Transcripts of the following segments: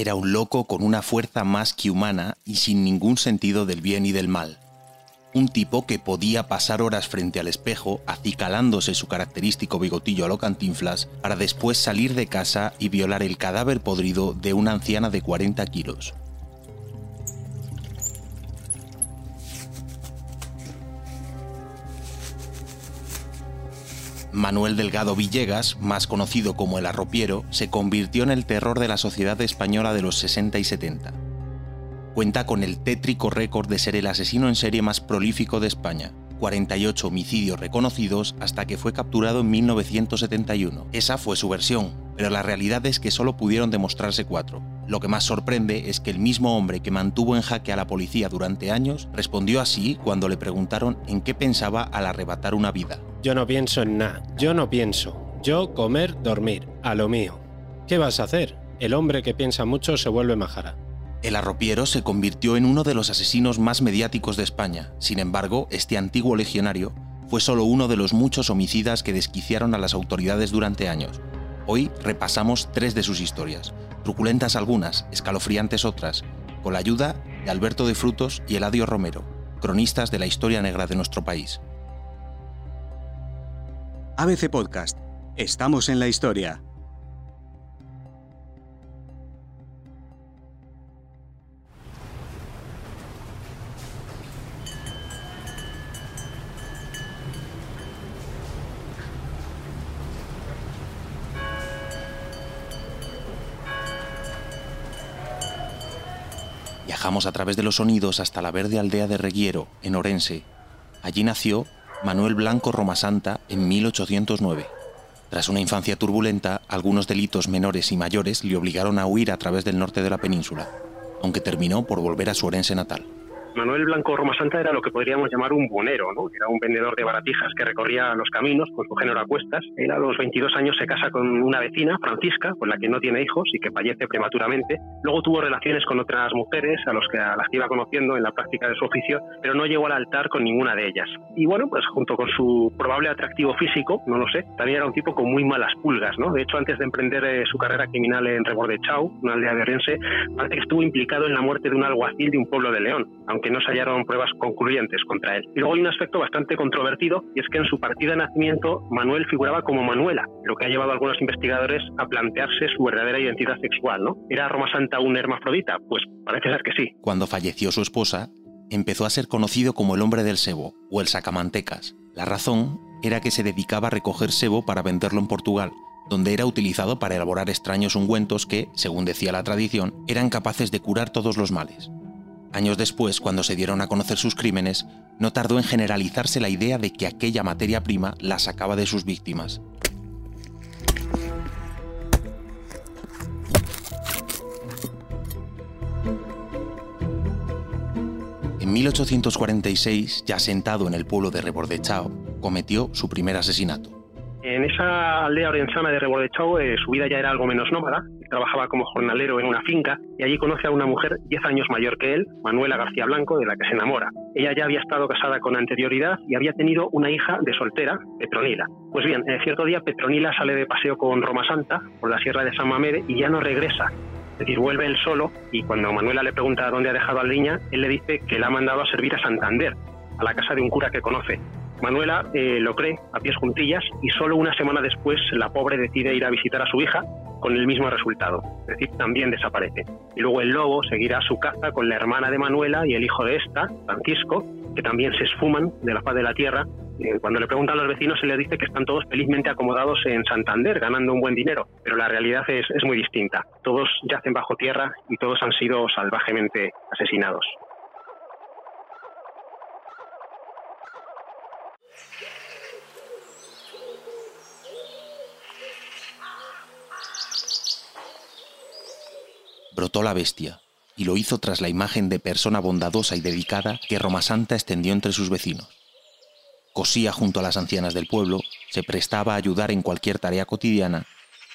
era un loco con una fuerza más que humana y sin ningún sentido del bien y del mal. Un tipo que podía pasar horas frente al espejo acicalándose su característico bigotillo a lo cantinflas para después salir de casa y violar el cadáver podrido de una anciana de 40 kilos. Manuel Delgado Villegas, más conocido como el arropiero, se convirtió en el terror de la sociedad española de los 60 y 70. Cuenta con el tétrico récord de ser el asesino en serie más prolífico de España, 48 homicidios reconocidos hasta que fue capturado en 1971. Esa fue su versión, pero la realidad es que solo pudieron demostrarse cuatro. Lo que más sorprende es que el mismo hombre que mantuvo en jaque a la policía durante años respondió así cuando le preguntaron en qué pensaba al arrebatar una vida. Yo no pienso en nada, yo no pienso. Yo comer, dormir, a lo mío. ¿Qué vas a hacer? El hombre que piensa mucho se vuelve majara. El arropiero se convirtió en uno de los asesinos más mediáticos de España. Sin embargo, este antiguo legionario fue solo uno de los muchos homicidas que desquiciaron a las autoridades durante años. Hoy repasamos tres de sus historias, truculentas algunas, escalofriantes otras, con la ayuda de Alberto de Frutos y Eladio Romero, cronistas de la historia negra de nuestro país. ABC Podcast. Estamos en la historia. Viajamos a través de los sonidos hasta la verde aldea de Reguiero, en Orense. Allí nació Manuel Blanco Romasanta en 1809. Tras una infancia turbulenta, algunos delitos menores y mayores le obligaron a huir a través del norte de la península, aunque terminó por volver a su Orense natal. Manuel Blanco Roma Santa era lo que podríamos llamar un bonero, ¿no? Era un vendedor de baratijas que recorría los caminos con su género a cuestas. Él a los 22 años se casa con una vecina, Francisca, con la que no tiene hijos y que fallece prematuramente. Luego tuvo relaciones con otras mujeres a, los que, a las que iba conociendo en la práctica de su oficio, pero no llegó al altar con ninguna de ellas. Y bueno, pues junto con su probable atractivo físico, no lo sé, también era un tipo con muy malas pulgas, ¿no? De hecho, antes de emprender eh, su carrera criminal en Rebordechau, una aldea de Orense, parece que estuvo implicado en la muerte de un alguacil de un pueblo de León, aunque no se hallaron pruebas concluyentes contra él. Y luego hay un aspecto bastante controvertido, y es que en su partida de nacimiento Manuel figuraba como Manuela, lo que ha llevado a algunos investigadores a plantearse su verdadera identidad sexual, ¿no? ¿Era Roma Santa un hermafrodita? Pues parece ser que sí. Cuando falleció su esposa, empezó a ser conocido como el hombre del sebo o el sacamantecas. La razón era que se dedicaba a recoger sebo para venderlo en Portugal, donde era utilizado para elaborar extraños ungüentos que, según decía la tradición, eran capaces de curar todos los males. Años después, cuando se dieron a conocer sus crímenes, no tardó en generalizarse la idea de que aquella materia prima la sacaba de sus víctimas. En 1846, ya sentado en el pueblo de Rebordechao, cometió su primer asesinato. En esa aldea orensana de Rebordechau eh, su vida ya era algo menos nómada. Trabajaba como jornalero en una finca y allí conoce a una mujer 10 años mayor que él, Manuela García Blanco, de la que se enamora. Ella ya había estado casada con anterioridad y había tenido una hija de soltera, Petronila. Pues bien, en cierto día Petronila sale de paseo con Roma Santa por la sierra de San Mamede y ya no regresa. Es decir, vuelve él solo y cuando Manuela le pregunta dónde ha dejado a la niña, él le dice que la ha mandado a servir a Santander, a la casa de un cura que conoce. Manuela eh, lo cree a pies juntillas y solo una semana después la pobre decide ir a visitar a su hija con el mismo resultado, es decir, también desaparece. Y luego el lobo seguirá su caza con la hermana de Manuela y el hijo de esta, Francisco, que también se esfuman de la faz de la tierra. Eh, cuando le preguntan a los vecinos se les dice que están todos felizmente acomodados en Santander, ganando un buen dinero, pero la realidad es, es muy distinta. Todos yacen bajo tierra y todos han sido salvajemente asesinados. Brotó la bestia, y lo hizo tras la imagen de persona bondadosa y dedicada que Roma Santa extendió entre sus vecinos. Cosía junto a las ancianas del pueblo, se prestaba a ayudar en cualquier tarea cotidiana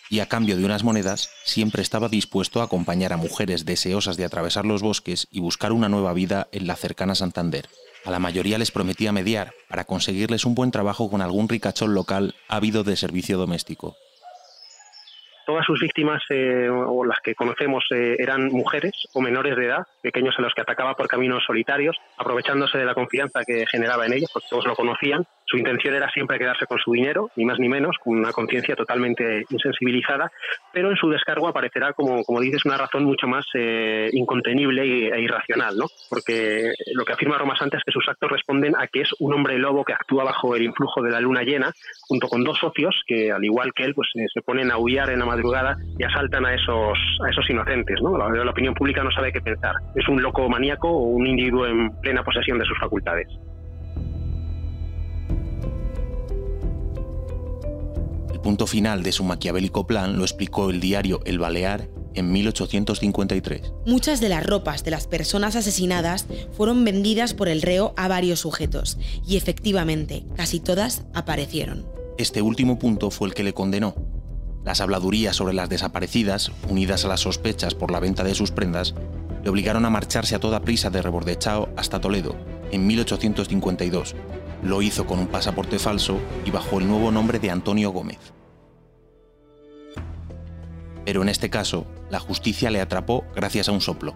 y a cambio de unas monedas siempre estaba dispuesto a acompañar a mujeres deseosas de atravesar los bosques y buscar una nueva vida en la cercana Santander. A la mayoría les prometía mediar para conseguirles un buen trabajo con algún ricachón local ávido de servicio doméstico. Todas sus víctimas, eh, o las que conocemos, eh, eran mujeres o menores de edad, pequeños a los que atacaba por caminos solitarios, aprovechándose de la confianza que generaba en ellos, porque todos lo conocían. Su intención era siempre quedarse con su dinero, ni más ni menos, con una conciencia totalmente insensibilizada, pero en su descargo aparecerá, como, como dices, una razón mucho más eh, incontenible e irracional, ¿no? Porque lo que afirma Roma Santa es que sus actos responden a que es un hombre lobo que actúa bajo el influjo de la luna llena, junto con dos socios que, al igual que él, pues se ponen a aullar en la madrugada y asaltan a esos, a esos inocentes. ¿no? La, la opinión pública no sabe qué pensar. ¿Es un loco maníaco o un individuo en plena posesión de sus facultades? El punto final de su maquiavélico plan lo explicó el diario El Balear en 1853. Muchas de las ropas de las personas asesinadas fueron vendidas por el reo a varios sujetos y efectivamente casi todas aparecieron. Este último punto fue el que le condenó. Las habladurías sobre las desaparecidas, unidas a las sospechas por la venta de sus prendas, le obligaron a marcharse a toda prisa de Rebordechao hasta Toledo, en 1852. Lo hizo con un pasaporte falso y bajo el nuevo nombre de Antonio Gómez. Pero en este caso, la justicia le atrapó gracias a un soplo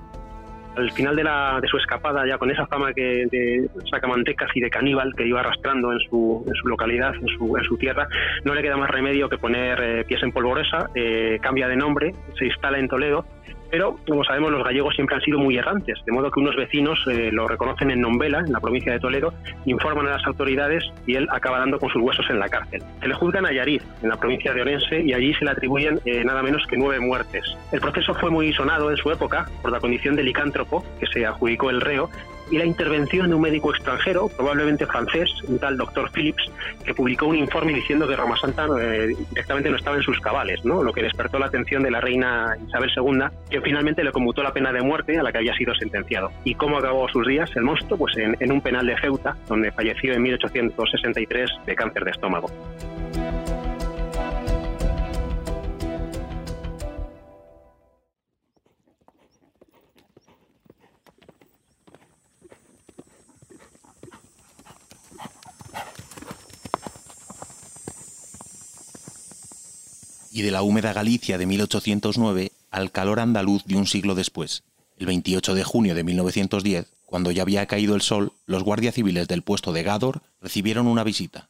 al final de, la, de su escapada, ya con esa fama que, de sacamantecas y de caníbal que iba arrastrando en su, en su localidad, en su, en su, tierra, no le queda más remedio que poner eh, pies en polvorosa, eh, cambia de nombre, se instala en Toledo pero, como sabemos, los gallegos siempre han sido muy errantes, de modo que unos vecinos eh, lo reconocen en Nombela, en la provincia de Toledo, informan a las autoridades y él acaba dando con sus huesos en la cárcel. Se le juzgan a Yariz, en la provincia de Orense, y allí se le atribuyen eh, nada menos que nueve muertes. El proceso fue muy sonado en su época por la condición de licántropo que se adjudicó el reo y la intervención de un médico extranjero, probablemente francés, un tal doctor Phillips, que publicó un informe diciendo que Roma Santa eh, directamente no estaba en sus cabales, ¿no? lo que despertó la atención de la reina Isabel II, que finalmente le conmutó la pena de muerte a la que había sido sentenciado. ¿Y cómo acabó sus días el monstruo? Pues en, en un penal de Ceuta, donde falleció en 1863 de cáncer de estómago. Y de la húmeda Galicia de 1809 al calor andaluz de un siglo después. El 28 de junio de 1910, cuando ya había caído el sol, los guardias civiles del puesto de Gádor recibieron una visita.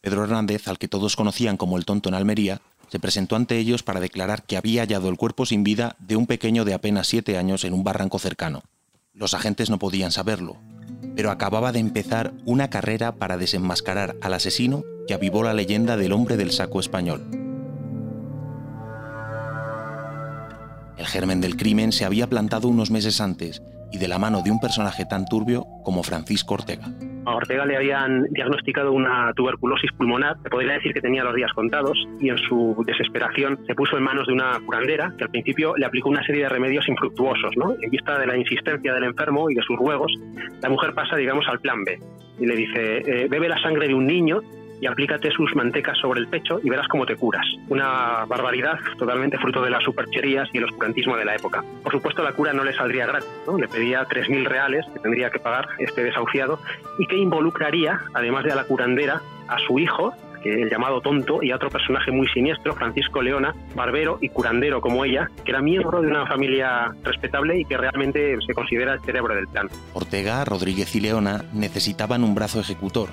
Pedro Hernández, al que todos conocían como el tonto en Almería, se presentó ante ellos para declarar que había hallado el cuerpo sin vida de un pequeño de apenas siete años en un barranco cercano. Los agentes no podían saberlo, pero acababa de empezar una carrera para desenmascarar al asesino que avivó la leyenda del hombre del saco español. El germen del crimen se había plantado unos meses antes y de la mano de un personaje tan turbio como Francisco Ortega. A Ortega le habían diagnosticado una tuberculosis pulmonar, se podría decir que tenía los días contados, y en su desesperación se puso en manos de una curandera que al principio le aplicó una serie de remedios infructuosos. ¿no? En vista de la insistencia del enfermo y de sus ruegos, la mujer pasa, digamos, al plan B y le dice, eh, bebe la sangre de un niño y aplícate sus mantecas sobre el pecho y verás cómo te curas. Una barbaridad totalmente fruto de las supercherías y el oscurantismo de la época. Por supuesto, la cura no le saldría gratis, ¿no? le pedía 3.000 reales que tendría que pagar este desahuciado y que involucraría, además de a la curandera, a su hijo, que el llamado tonto, y a otro personaje muy siniestro, Francisco Leona, barbero y curandero como ella, que era miembro de una familia respetable y que realmente se considera el cerebro del plan. Ortega, Rodríguez y Leona necesitaban un brazo ejecutor,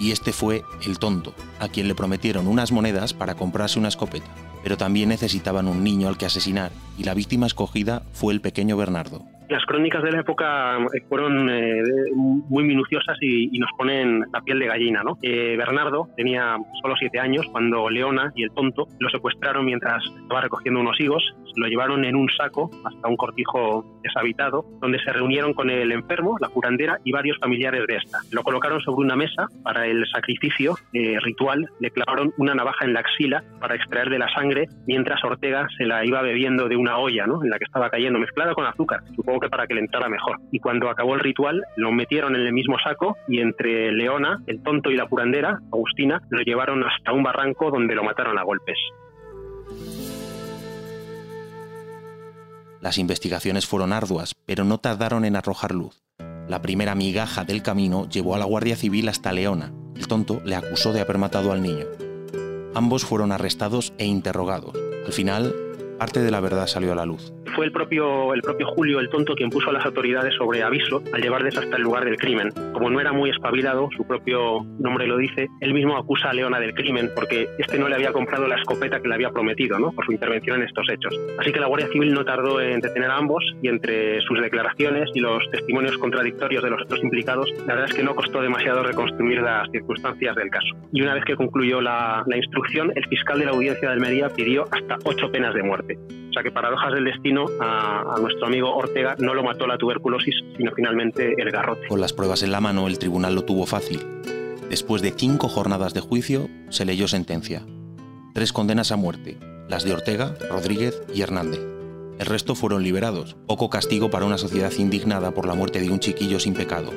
y este fue el tonto, a quien le prometieron unas monedas para comprarse una escopeta, pero también necesitaban un niño al que asesinar, y la víctima escogida fue el pequeño Bernardo. Las crónicas de la época eh, fueron eh, muy minuciosas y, nos ponen la piel de gallina. ¿no? Eh, Bernardo tenía solo siete años cuando Leona y el tonto lo secuestraron mientras estaba recogiendo unos higos, lo llevaron en un saco hasta un cortijo deshabitado, donde se reunieron con el enfermo, la curandera y varios familiares de esta. Lo colocaron sobre una mesa para el sacrificio ritual, le clavaron una navaja en la axila para extraer de la sangre, mientras Ortega se la iba bebiendo de una olla ¿no? en la que estaba cayendo, mezclada con azúcar. Supongo que para que le entrara mejor. Y cuando acabó el ritual, lo metieron en el mismo saco y entre Leona, el tonto y la curandera, Agustina, lo llevaron hasta un barranco donde lo mataron a golpes. Las investigaciones fueron arduas, pero no tardaron en arrojar luz. La primera migaja del camino llevó a la Guardia Civil hasta Leona. El tonto le acusó de haber matado al niño. Ambos fueron arrestados e interrogados Al final, parte de la verdad salió a la luz. Fue el propio, el propio Julio el tonto quien puso a las autoridades sobre aviso al llevarles hasta el lugar del crimen. Como no era muy espabilado, su propio nombre lo dice, él mismo acusa a Leona del crimen porque este no le había comprado la escopeta que le había prometido ¿no? por su intervención en estos hechos. Así que la Guardia Civil no tardó en detener a ambos y entre sus declaraciones y los testimonios contradictorios de los otros implicados, la verdad es que no costó demasiado reconstruir las circunstancias del caso. Y una vez que concluyó la, la instrucción, el fiscal de la audiencia de Almería pidió hasta ocho penas de muerte. O sea que paradojas del destino, a, a, nuestro amigo Ortega no lo mató la tuberculosis, sino finalmente el garrote. Con las pruebas en la mano, el tribunal lo tuvo fácil. Después de cinco jornadas de juicio, se leyó sentencia. Tres condenas a muerte, las de Ortega, Rodríguez y Hernández. El resto fueron liberados, poco castigo para una sociedad indignada por la muerte de un chiquillo sin pecado.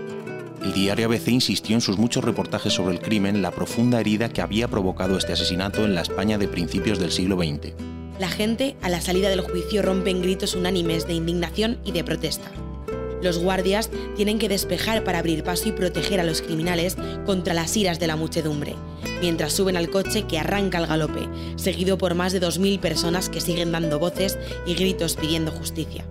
El diario ABC insistió en sus muchos reportajes sobre el crimen la profunda herida que había provocado este asesinato en la España de principios del siglo XX. La gente, a la salida del juicio, rompe en gritos unánimes de indignación y de protesta. Los guardias tienen que despejar para abrir paso y proteger a los criminales contra las iras de la muchedumbre, mientras suben al coche que arranca al galope, seguido por más de 2.000 personas que siguen dando voces y gritos pidiendo justicia.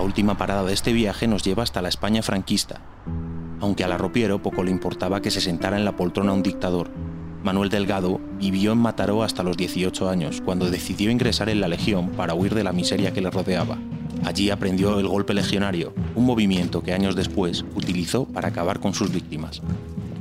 La última parada de este viaje nos lleva hasta la España franquista. Aunque al arropiero poco le importaba que se sentara en la poltrona un dictador, Manuel Delgado vivió en Mataró hasta los 18 años, cuando decidió ingresar en la Legión para huir de la miseria que le rodeaba. Allí aprendió el golpe legionario, un movimiento que años después utilizó para acabar con sus víctimas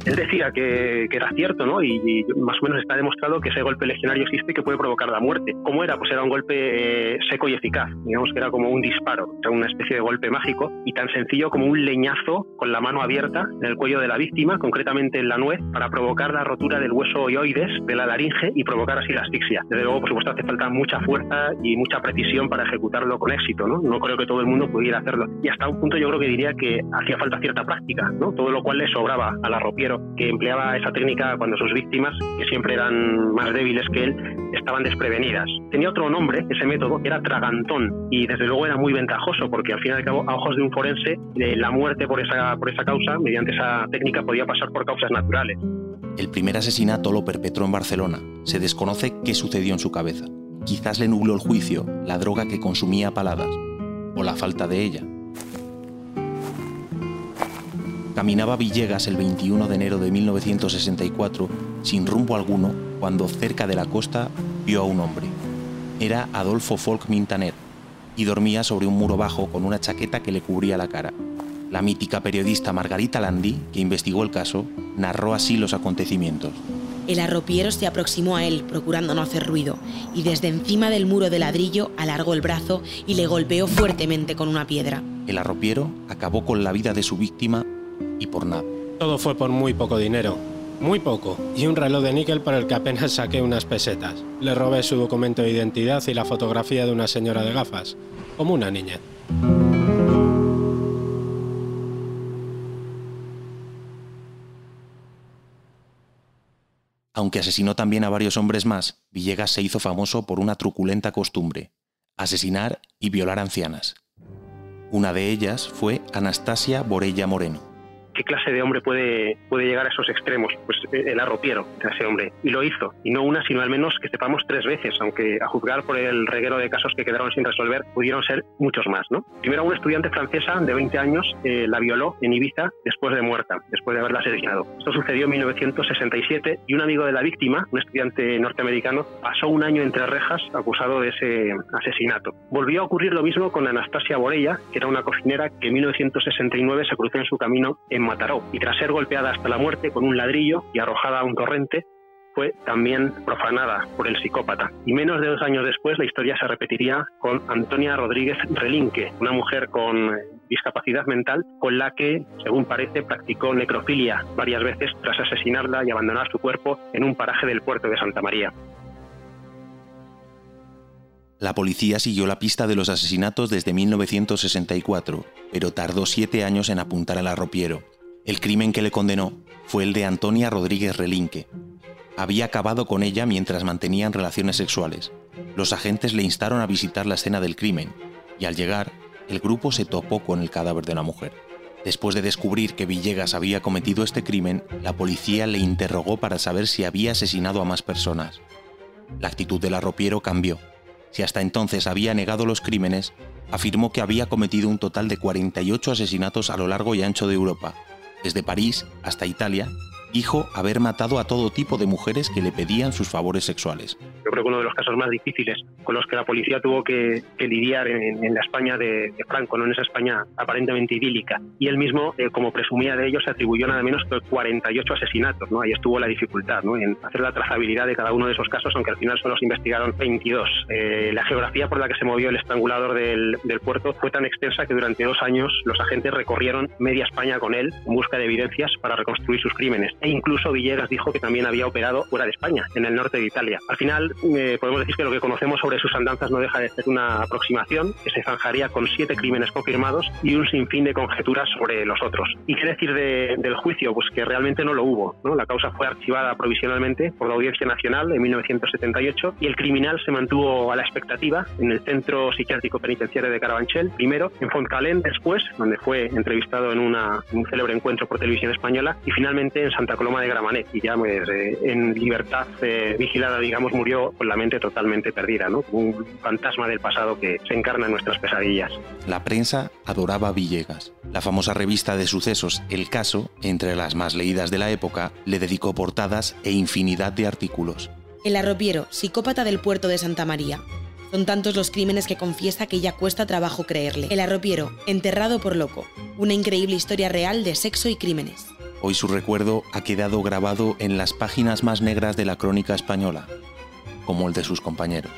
él decía que, que, era cierto, ¿no? Y, y, más o menos está demostrado que ese golpe legionario existe y que puede provocar la muerte. ¿Cómo era? Pues era un golpe eh, seco y eficaz. Digamos que era como un disparo, era una especie de golpe mágico y tan sencillo como un leñazo con la mano abierta en el cuello de la víctima, concretamente en la nuez, para provocar la rotura del hueso ioides de la laringe y provocar así la asfixia. Desde luego, por supuesto, hace falta mucha fuerza y mucha precisión para ejecutarlo con éxito, ¿no? No creo que todo el mundo pudiera hacerlo. Y hasta un punto yo creo que diría que hacía falta cierta práctica, ¿no? Todo lo cual le sobraba a la que empleaba esa técnica cuando sus víctimas, que siempre eran más débiles que él, estaban desprevenidas. Tenía otro nombre, ese método, era tragantón, y desde luego era muy ventajoso, porque al fin y al cabo, a ojos de un forense, eh, la muerte por esa, por esa causa, mediante esa técnica, podía pasar por causas naturales. El primer asesinato lo perpetró en Barcelona. Se desconoce qué sucedió en su cabeza. Quizás le nubló el juicio, la droga que consumía a paladas, o la falta de ella. Caminaba Villegas el 21 de enero de 1964 sin rumbo alguno cuando cerca de la costa vio a un hombre. Era Adolfo Folk Mintaner y dormía sobre un muro bajo con una chaqueta que le cubría la cara. La mítica periodista Margarita Landi, que investigó el caso, narró así los acontecimientos. El arropiero se aproximó a él, procurando no hacer ruido, y desde encima del muro de ladrillo alargó el brazo y le golpeó fuertemente con una piedra. El arropiero acabó con la vida de su víctima y por nada. Todo fue por muy poco dinero. Muy poco. Y un reloj de níquel por el que apenas saqué unas pesetas. Le robé su documento de identidad y la fotografía de una señora de gafas. Como una niña. Aunque asesinó también a varios hombres más, Villegas se hizo famoso por una truculenta costumbre, asesinar y violar ancianas. Una de ellas fue Anastasia Borella Moreno. ¿Qué clase de hombre puede, puede llegar a esos extremos? Pues el arropiero de ese hombre. Y lo hizo. Y no una, sino al menos que sepamos tres veces, aunque a juzgar por el reguero de casos que quedaron sin resolver, pudieron ser muchos más. ¿no? Primero, una estudiante francesa de 20 años eh, la violó en Ibiza después de muerta, después de haberla asesinado. Esto sucedió en 1967 y un amigo de la víctima, un estudiante norteamericano, pasó un año entre rejas acusado de ese asesinato. Volvió a ocurrir lo mismo con Anastasia Borella, que era una cocinera que en 1969 se cruzó en su camino en Mataró y tras ser golpeada hasta la muerte con un ladrillo y arrojada a un torrente, fue también profanada por el psicópata. Y menos de dos años después la historia se repetiría con Antonia Rodríguez Relinque, una mujer con discapacidad mental con la que, según parece, practicó necrofilia varias veces tras asesinarla y abandonar su cuerpo en un paraje del puerto de Santa María. La policía siguió la pista de los asesinatos desde 1964, pero tardó siete años en apuntar al arropiero. El crimen que le condenó fue el de Antonia Rodríguez Relinque. Había acabado con ella mientras mantenían relaciones sexuales. los agentes le instaron a visitar la escena del crimen y al llegar, el grupo se topó con el cadáver de la mujer. Después de descubrir que Villegas había cometido este crimen, la policía le interrogó para saber si había asesinado a más personas. La actitud del arropiero cambió. Si hasta entonces había negado los crímenes, afirmó que había cometido un total de 48 asesinatos a lo largo y ancho de Europa, desde París hasta Italia, dijo haber matado a todo tipo de mujeres que le pedían sus favores sexuales. Yo creo que uno de los casos más difíciles con los que la policía tuvo que, lidiar en, la España de, Franco, no en esa España aparentemente idílica. Y él mismo, eh, como presumía de ellos, se atribuyó nada menos que 48 asesinatos. ¿no? Ahí estuvo la dificultad ¿no? en hacer la trazabilidad de cada uno de esos casos, aunque al final solo se investigaron 22. Eh, la geografía por la que se movió el estrangulador del puerto fue tan extensa que durante dos años los agentes recorrieron media España con él en busca de evidencias para reconstruir sus crímenes. E incluso Villegas dijo que también había operado fuera de España, en el norte de Italia. Al final, eh, podemos decir que lo que conocemos sobre sus andanzas no deja de ser una aproximación que se zanjaría con siete crímenes confirmados y un sinfín de conjeturas sobre los otros. ¿Y qué decir del juicio? Pues que realmente no lo hubo. ¿no? La causa fue archivada provisionalmente por la Audiencia Nacional en 1978 y el criminal se mantuvo a la expectativa en el Centro Psiquiátrico Penitenciario de Carabanchel, primero, en Fontcalén después, donde fue entrevistado en, una, un célebre encuentro por televisión española, y finalmente en Santa Coloma de Gramanet. Y ya pues, eh, en libertad eh, vigilada, digamos, murió con la mente totalmente perdida, ¿no? Un fantasma del pasado que se encarna en nuestras pesadillas. La prensa adoraba a Villegas. La famosa revista de sucesos El Caso, entre las más leídas de la época, le dedicó portadas e infinidad de artículos. El arropiero, psicópata del puerto de Santa María. Son tantos los crímenes que confiesa que ya cuesta trabajo creerle. El arropiero, enterrado por loco. Una increíble historia real de sexo y crímenes. Hoy su recuerdo ha quedado grabado en las páginas más negras de la crónica española, como el de sus compañeros.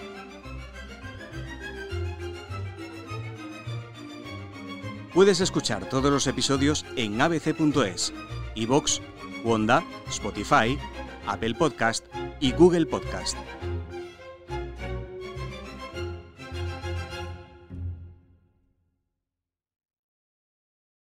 Puedes escuchar todos los episodios en abc.es, iVoox, Wanda, Spotify, Apple Podcast y Google Podcast.